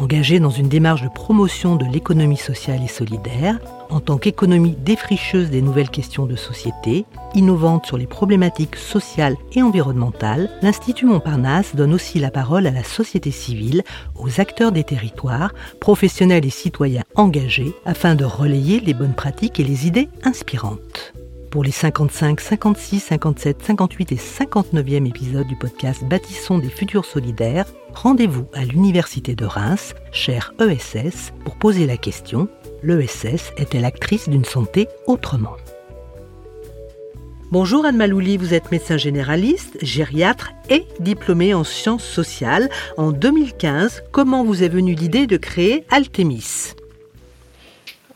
Engagés dans une démarche de promotion de l'économie sociale et solidaire, en tant qu'économie défricheuse des nouvelles questions de société, innovante sur les problématiques sociales et environnementales, l'Institut Montparnasse donne aussi la parole à la société civile, aux acteurs des territoires, professionnels et citoyens engagés, afin de relayer les bonnes pratiques et les idées inspirantes. Pour les 55, 56, 57, 58 et 59e épisodes du podcast Bâtissons des futurs solidaires, rendez-vous à l'Université de Reims, chère ESS, pour poser la question l'ESS est-elle actrice d'une santé autrement? Bonjour Anne Malouli, vous êtes médecin généraliste, gériatre et diplômée en sciences sociales. En 2015, comment vous est venue l'idée de créer Altemis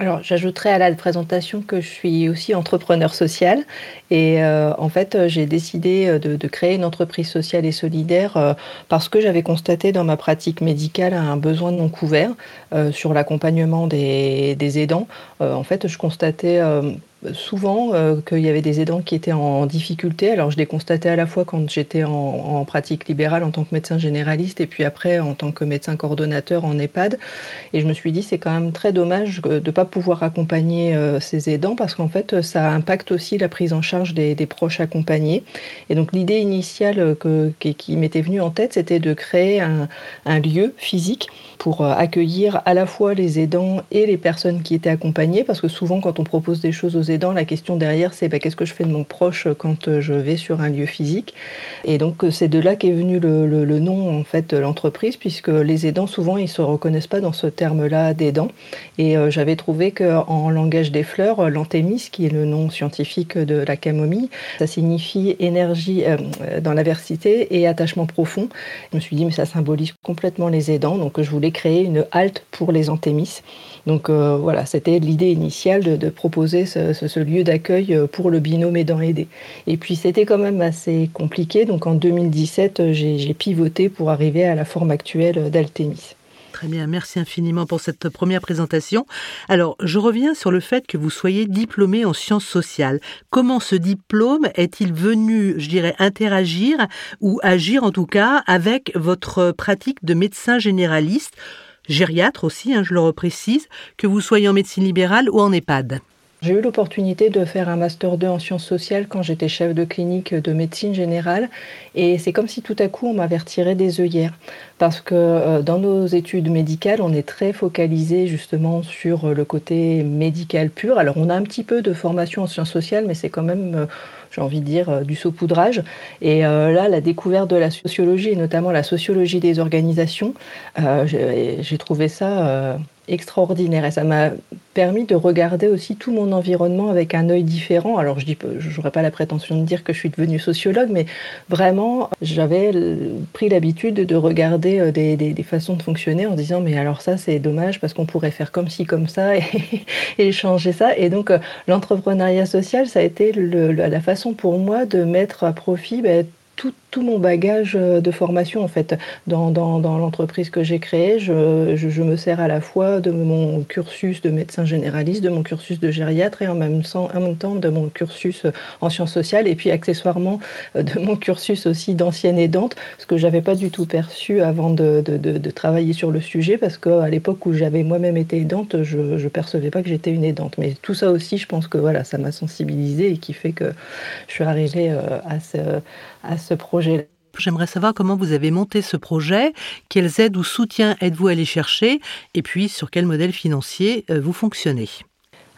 alors, j'ajouterais à la présentation que je suis aussi entrepreneur social et euh, en fait, j'ai décidé euh, de, créer une entreprise sociale et solidaire euh, parce que j'avais constaté dans ma pratique médicale un besoin non couvert sur l'accompagnement des, des, aidants. en fait, je constatais souvent euh, qu'il y avait des aidants qui étaient en difficulté. Alors je l'ai constaté à la fois quand j'étais en, pratique libérale en tant que médecin généraliste et puis après en tant que médecin coordonnateur en EHPAD. Et je me suis dit c'est quand même très dommage de ne pas pouvoir accompagner euh, ces aidants parce qu'en fait ça impacte aussi la prise en charge des, proches accompagnés. Et donc l'idée initiale que, qui, m'était venue en tête c'était de créer un, lieu physique pour euh, accueillir à la fois les aidants et les personnes qui étaient accompagnées parce que souvent quand on propose des choses aux la question derrière, c'est bah, qu'est-ce que je fais de mon proche quand euh, je vais sur un lieu physique? Et donc, euh, c'est de là qu'est venu le, nom en fait de l'entreprise, puisque les aidants, souvent, ils se reconnaissent pas dans ce terme-là d'aidant. Et euh, j'avais trouvé qu'en langage des fleurs, l'anthémis, qui est le nom scientifique de la camomille, ça signifie énergie dans l'aversité et attachement profond. Je me suis dit, mais ça symbolise complètement les aidants, donc je voulais créer une halte pour les anthémis. Donc voilà, c'était l'idée initiale de, proposer ce, ce, lieu d'accueil euh, pour le binôme aidant-aidé. Et puis c'était quand même assez compliqué, donc en 2017, euh, j'ai pivoté pour arriver à la forme actuelle d'Altemis. Très bien, merci infiniment pour cette première présentation. Alors, je reviens sur le fait que vous soyez diplômé en sciences sociales. Comment ce diplôme est-il venu, je dirais, interagir ou agir en tout cas avec votre pratique de médecin généraliste, gériatre aussi, hein, je le reprécise, que vous soyez en médecine libérale ou en EHPAD? J'ai eu l'opportunité de faire un master 2 en sciences sociales quand j'étais chef de clinique de médecine générale et c'est comme si tout à coup on m'avait retiré des œillères parce que euh, dans nos études médicales on est très focalisé justement sur le côté médical pur. Alors on a un petit peu de formation en sciences sociales mais c'est quand même euh, j'ai envie de dire, euh, du saupoudrage. Et là, la découverte de la sociologie, et notamment la sociologie des organisations, j'ai trouvé ça extraordinaire et ça m'a permis de regarder aussi tout mon environnement avec un œil différent. Alors je dis, pas la prétention de dire que je suis devenue sociologue, mais vraiment j'avais pris l'habitude de regarder euh, des, façons de fonctionner en disant mais alors ça c'est dommage parce qu'on pourrait faire comme ci comme ça et, changer ça. Et donc euh, l'entrepreneuriat social ça a été la façon pour moi de mettre à profit ben, tout, mon bagage euh, de formation en fait dans, dans, l'entreprise que j'ai créée. Je, je, me sers à la fois de mon cursus de médecin généraliste, de mon cursus de gériatre et en même, temps, en même temps de mon cursus euh, en sciences sociales et puis accessoirement euh, de mon cursus aussi d'ancienne aidante, ce que j'avais pas du tout perçu avant de, de, travailler sur le sujet parce qu'à l'époque où j'avais moi-même été aidante, je ne percevais pas que j'étais une aidante. Mais tout ça aussi, je pense que voilà, ça m'a sensibilisée et qui fait que je suis arrivée à ce, à ce projet. J'aimerais savoir comment vous avez monté ce projet, quelles aides ou soutiens êtes-vous allé chercher, et puis sur quel modèle financier euh, vous fonctionnez?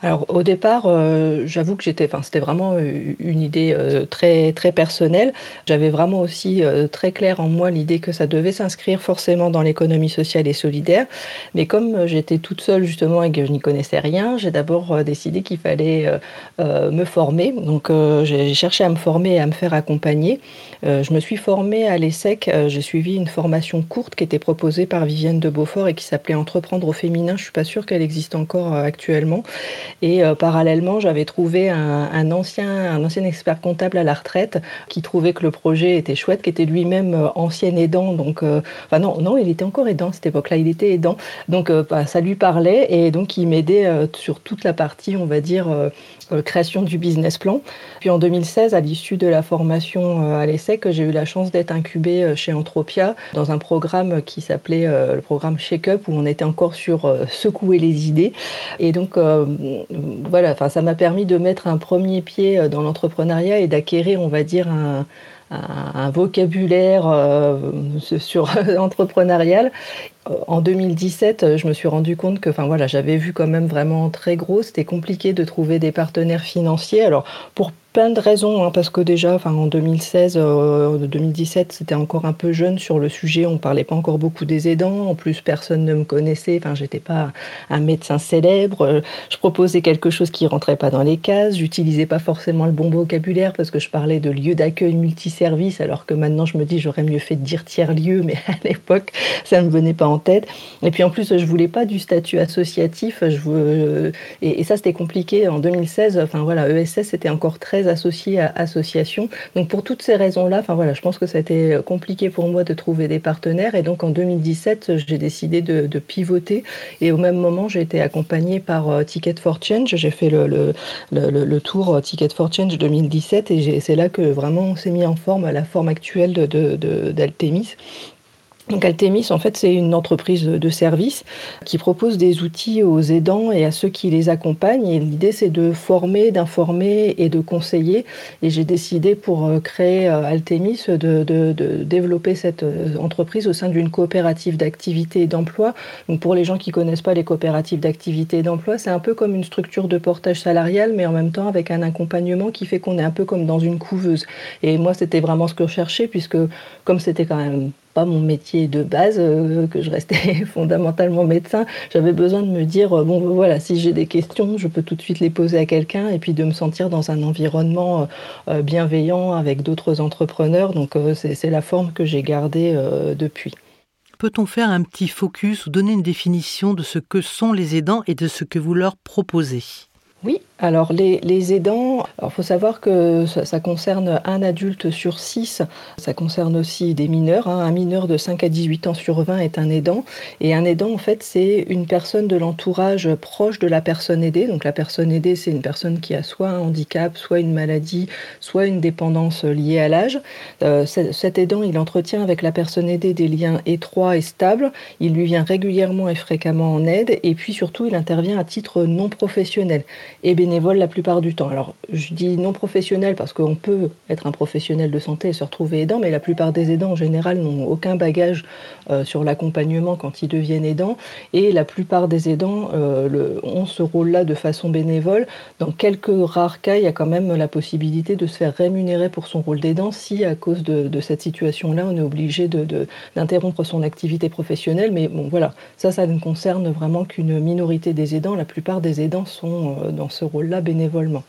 Alors au départ, euh, j'avoue que j'étais, enfin c'était vraiment euh, une idée euh, très très personnelle. J'avais vraiment aussi très clair en moi l'idée que ça devait s'inscrire forcément dans l'économie sociale et solidaire. Mais comme j'étais toute seule justement et que je n'y connaissais rien, j'ai d'abord décidé qu'il fallait me former. Donc j'ai cherché à me former et à me faire accompagner. je me suis formée à l'ESSEC. j'ai suivi une formation courte qui était proposée par Vivienne de Beaufort et qui s'appelait Entreprendre au féminin. Je suis pas sûre qu'elle existe encore actuellement. Et parallèlement, j'avais trouvé un, ancien, un ancien expert comptable à la retraite qui trouvait que le projet était chouette, qui était lui-même ancien aidant. Donc, enfin non, non, il était encore aidant à cette époque-là, il était aidant. Donc bah, ça lui parlait et donc il m'aidait sur toute la partie, on va dire, création du business plan. Puis en 2016, à l'issue de la formation à l'ESSEC, j'ai eu la chance d'être incubée chez Entropia dans un programme qui s'appelait le programme Shake Up où on était encore sur secouer les idées. Et donc voilà, ça m'a permis de mettre un premier pied dans l'entrepreneuriat et d'acquérir, on va dire, un, un vocabulaire euh, sur entrepreneurial. En 2017, je me suis rendu compte que, enfin voilà, j'avais vu quand même vraiment très gros. C'était compliqué de trouver des partenaires financiers. Alors pour plein de raisons, hein, parce que déjà, en 2016, euh, 2017, c'était encore un peu jeune sur le sujet. On parlait pas encore beaucoup des aidants. En plus, personne ne me connaissait. Enfin, j'étais pas un médecin célèbre. Je proposais quelque chose qui rentrait pas dans les cases. J'utilisais pas forcément le bon vocabulaire parce que je parlais de lieu d'accueil multiservice, alors que maintenant, je me dis, j'aurais mieux fait de dire tiers lieu, mais à l'époque, ça ne me venait pas en tête. Et puis, en plus, je voulais pas du statut associatif. Je veux... et, et ça, c'était compliqué en 2016. Enfin, voilà, ESS, c'était encore très associés à associations. Donc pour toutes ces raisons-là, enfin voilà, je pense que ça a été compliqué pour moi de trouver des partenaires. Et donc en 2017, j'ai décidé de, pivoter. Et au même moment, j'ai été accompagnée par euh, Ticket for Change. J'ai fait le, tour euh, Ticket for Change 2017 et c'est là que vraiment on s'est mis en forme la forme actuelle d'Altemis. De, donc Altemis, en fait, c'est une entreprise de service qui propose des outils aux aidants et à ceux qui les accompagnent. Et l'idée, c'est de former, d'informer et de conseiller. Et j'ai décidé pour euh, créer euh, Altemis de, développer cette euh, entreprise au sein d'une coopérative d'activité et d'emploi. Donc pour les gens qui connaissent pas les coopératives d'activité et d'emploi, c'est un peu comme une structure de portage salarial, mais en même temps avec un accompagnement qui fait qu'on est un peu comme dans une couveuse. Et moi, c'était vraiment ce que je cherchais, puisque comme c'était quand même pas mon métier de base, euh, que je restais fondamentalement médecin, j'avais besoin de me dire, euh, bon voilà, si j'ai des questions, je peux tout de suite les poser à quelqu'un et puis de me sentir dans un environnement euh, bienveillant avec d'autres entrepreneurs. Donc c'est la forme que j'ai gardée depuis. Peut-on faire un petit focus ou donner une définition de ce que sont les aidants et de ce que vous leur proposez? Oui, alors les, aidants, il faut savoir que ça, concerne un adulte sur six, ça concerne aussi des mineurs. Hein. Un mineur de 5 à 18 ans sur 20 est un aidant. Et un aidant, en fait, c'est une personne de l'entourage proche de la personne aidée. Donc la personne aidée, c'est une personne qui a soit un handicap, soit une maladie, soit une dépendance liée à l'âge. Euh, cet aidant, il entretient avec la personne aidée des liens étroits et stables. Il lui vient régulièrement et fréquemment en aide. Et puis surtout, il intervient à titre non professionnel et bénévole la plupart du temps. Alors, je dis non professionnel parce qu'on peut être un professionnel de santé et se retrouver aidant, mais la plupart des aidants en général n'ont aucun bagage euh, sur l'accompagnement quand ils deviennent aidants, et la plupart des aidants euh, ont ce rôle-là de façon bénévole. Dans quelques rares cas, il y a quand même la possibilité de se faire rémunérer pour son rôle d'aidant si, à cause de, cette situation-là, on est obligé d'interrompre son activité professionnelle. Mais bon, voilà, ça, ça ne concerne vraiment qu'une minorité des aidants. La plupart des aidants sont euh, dans ce rôle-là bénévolement.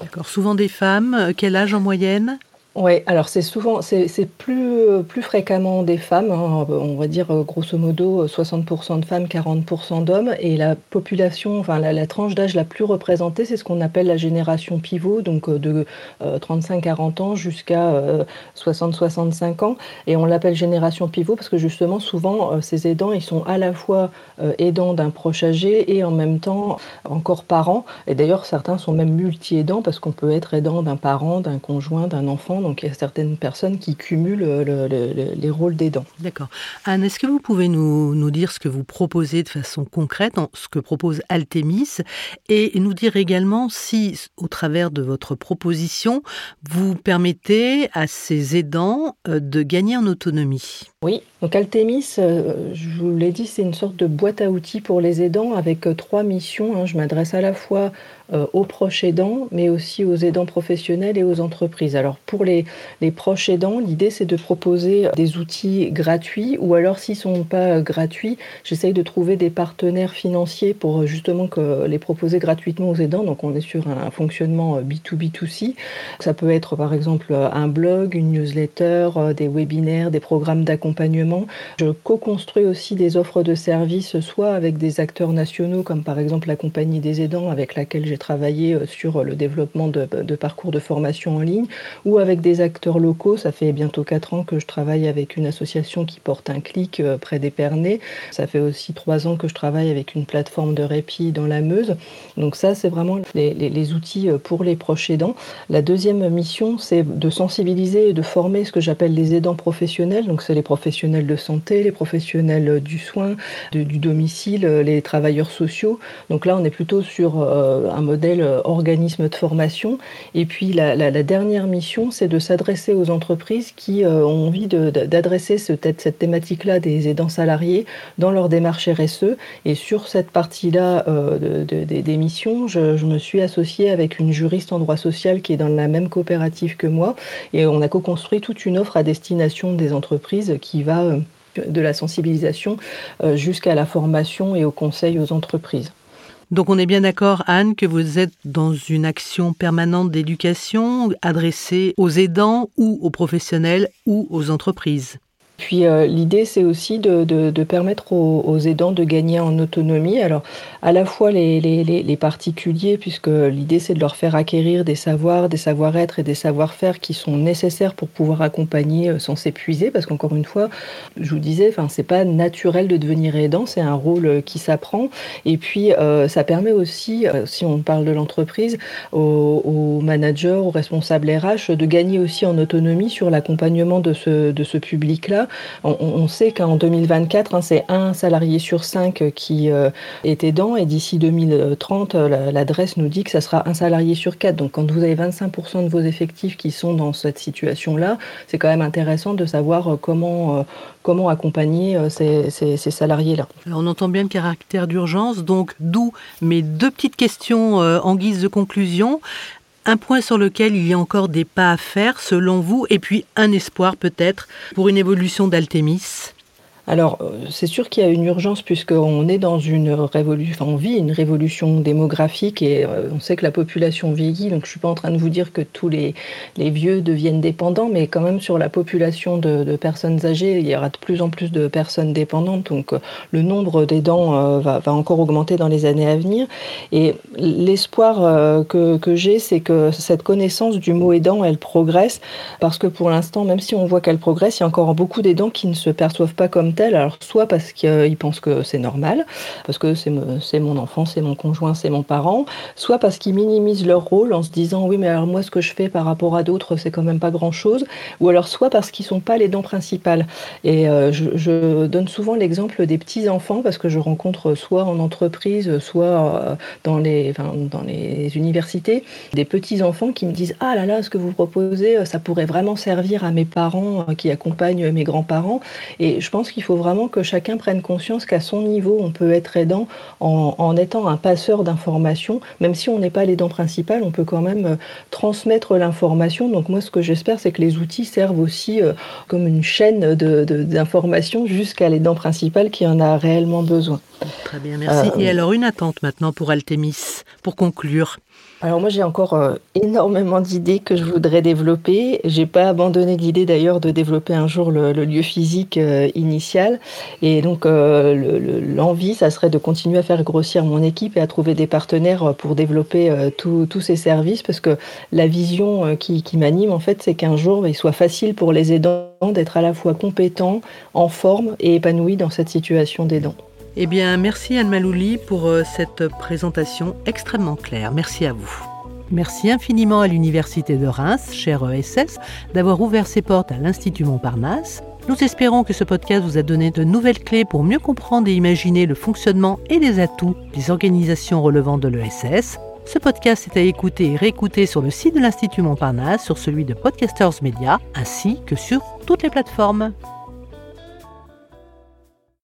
D'accord. Souvent des femmes. Quel âge en moyenne? Oui, alors c'est souvent, c'est plus, plus fréquemment des femmes, hein, on va dire euh, grosso modo 60% de femmes, 40% d'hommes, et la population, enfin la, tranche d'âge la plus représentée, c'est ce qu'on appelle la génération pivot, donc euh, de 35-40 ans jusqu'à 60-65 ans, et on l'appelle génération pivot parce que justement souvent ces aidants, ils sont à la fois aidants d'un proche âgé et en même temps encore parents, et d'ailleurs certains sont même multi-aidants parce qu'on peut être aidant d'un parent, d'un conjoint, d'un enfant donc il y a certaines personnes qui cumulent les rôles d'aidants. D'accord. Anne, est-ce que vous pouvez nous, dire ce que vous proposez de façon concrète, ce que propose Altemis, et nous dire également si, au travers de votre proposition, vous permettez à ces aidants euh, de gagner en autonomie? Oui, donc Altemis, euh, je vous l'ai dit, c'est une sorte de boîte à outils pour les aidants avec euh, trois missions. Hein. Je m'adresse à la fois euh, aux proches aidants, mais aussi aux aidants professionnels et aux entreprises. Alors pour les, proches aidants, l'idée c'est de proposer des outils gratuits, ou alors s'ils ne sont pas gratuits, j'essaye de trouver des partenaires financiers pour justement les proposer gratuitement aux aidants. Donc on est sur un fonctionnement B2B2C. Ça peut être par exemple un blog, une newsletter, des webinaires, des programmes d'accompagnement Je co-construis aussi des offres de services, soit avec des acteurs nationaux, comme par exemple la Compagnie des aidants, avec laquelle j'ai travaillé euh, sur le développement de, parcours de formation en ligne, ou avec des acteurs locaux. Ça fait bientôt quatre ans que je travaille avec une association qui porte un clic euh, près d'Épernay. Ça fait aussi trois ans que je travaille avec une plateforme de répit dans la Meuse. Donc ça, c'est vraiment les, les, outils pour les proches aidants. La deuxième mission, c'est de sensibiliser et de former ce que j'appelle les aidants professionnels. Donc, c'est les professionnels de santé, les professionnels du soin, du domicile, les travailleurs sociaux. Donc là, on est plutôt sur euh, un modèle euh, organisme de formation. Et puis, la, dernière mission, c'est de s'adresser aux entreprises qui euh, ont envie d'adresser ce, cette thématique-là des aidants salariés dans leur démarche RSE. Et sur cette partie-là euh, de, de, des missions, je, je me suis associée avec une juriste en droit social qui est dans la même coopérative que moi. Et on a co-construit toute une offre à destination des entreprises qui va euh, de la sensibilisation euh, jusqu'à la formation et au conseil aux entreprises. Donc on est bien d'accord, Anne, que vous êtes dans une action permanente d'éducation adressée aux aidants ou aux professionnels ou aux entreprises. Puis euh, l'idée, c'est aussi de, permettre aux, aidants de gagner en autonomie. Alors, à la fois les, particuliers, puisque l'idée, c'est de leur faire acquérir des savoirs, des savoir-être et des savoir-faire qui sont nécessaires pour pouvoir accompagner euh, sans s'épuiser. Parce qu'encore une fois, je vous disais, enfin, c'est pas naturel de devenir aidant, c'est un rôle euh, qui s'apprend. Et puis, ça permet aussi, si on parle de l'entreprise, aux, managers, aux responsables RH, de gagner aussi en autonomie sur l'accompagnement de ce public-là on, sait qu'en 2024, hein, c'est un salarié sur cinq qui euh, est aidant et d'ici 2030, l'adresse nous dit que ça sera un salarié sur quatre. Donc quand vous avez 25% de vos effectifs qui sont dans cette situation-là, c'est quand même intéressant de savoir euh, comment, euh, accompagner ces salariés-là. On entend bien le caractère d'urgence, donc d'où mes deux petites questions en guise de conclusion un point sur lequel il y a encore des pas à faire selon vous, et puis un espoir peut-être pour une évolution d'Altémis? Alors, euh, c'est sûr qu'il y a une urgence puisqu'on est dans une révolution, on vit une révolution démographique et euh, on sait que la population vieillit. Donc, je suis pas en train de vous dire que tous les, les vieux deviennent dépendants, mais quand même sur la population de, personnes âgées, il y aura de plus en plus de personnes dépendantes. Donc, euh, le nombre d'aidants va, va, encore augmenter dans les années à venir. Et l'espoir que j'ai, c'est que cette connaissance du mot aidant, elle progresse parce que pour l'instant, même si on voit qu'elle progresse, il y a encore beaucoup d'aidants qui ne se perçoivent pas comme alors soit parce qu'ils pensent que c'est normal, parce que c'est mon enfant, c'est mon conjoint, c'est mon parent, soit parce qu'ils minimisent leur rôle en se disant oui mais alors moi ce que je fais par rapport à d'autres c'est quand même pas grand chose, ou alors soit parce qu'ils sont pas les dents principales. Et euh, je, donne souvent l'exemple des petits enfants parce que je rencontre soit en entreprise, soit euh, dans les, dans les universités, des petits enfants qui me disent ah là là ce que vous proposez ça pourrait vraiment servir à mes parents qui accompagnent mes grands-parents. Et je pense qu'il faut vraiment que chacun prenne conscience qu'à son niveau, on peut être aidant en, en étant un passeur d'informations. Même si on n'est pas l'aidant principal, on peut quand même euh, transmettre l'information. Donc moi, ce que j'espère, c'est que les outils servent aussi euh, comme une chaîne d'informations jusqu'à l'aidant principal qui en a réellement besoin. Très bien, merci. Euh, Et alors, une attente maintenant pour Altémis, pour conclure alors moi j'ai encore euh, énormément d'idées que je voudrais développer. J'ai pas abandonné l'idée d'ailleurs de développer un jour le, lieu physique euh, initial. Et donc euh, l'envie, le, ça serait de continuer à faire grossir mon équipe et à trouver des partenaires pour développer tous ces services parce que la vision qui, qui m'anime en fait, c'est qu'un jour il soit facile pour les aidants d'être à la fois compétents, en forme et épanouis dans cette situation d'aidant. Eh bien, merci Anne Malouli pour euh, cette présentation extrêmement claire. Merci à vous. Merci infiniment à l'Université de Reims, cher ESS, d'avoir ouvert ses portes à l'Institut Montparnasse. Nous espérons que ce podcast vous a donné de nouvelles clés pour mieux comprendre et imaginer le fonctionnement et les atouts des organisations relevant de l'ESS. Ce podcast est à écouter et réécouter sur le site de l'Institut Montparnasse, sur celui de Podcasters Media, ainsi que sur toutes les plateformes.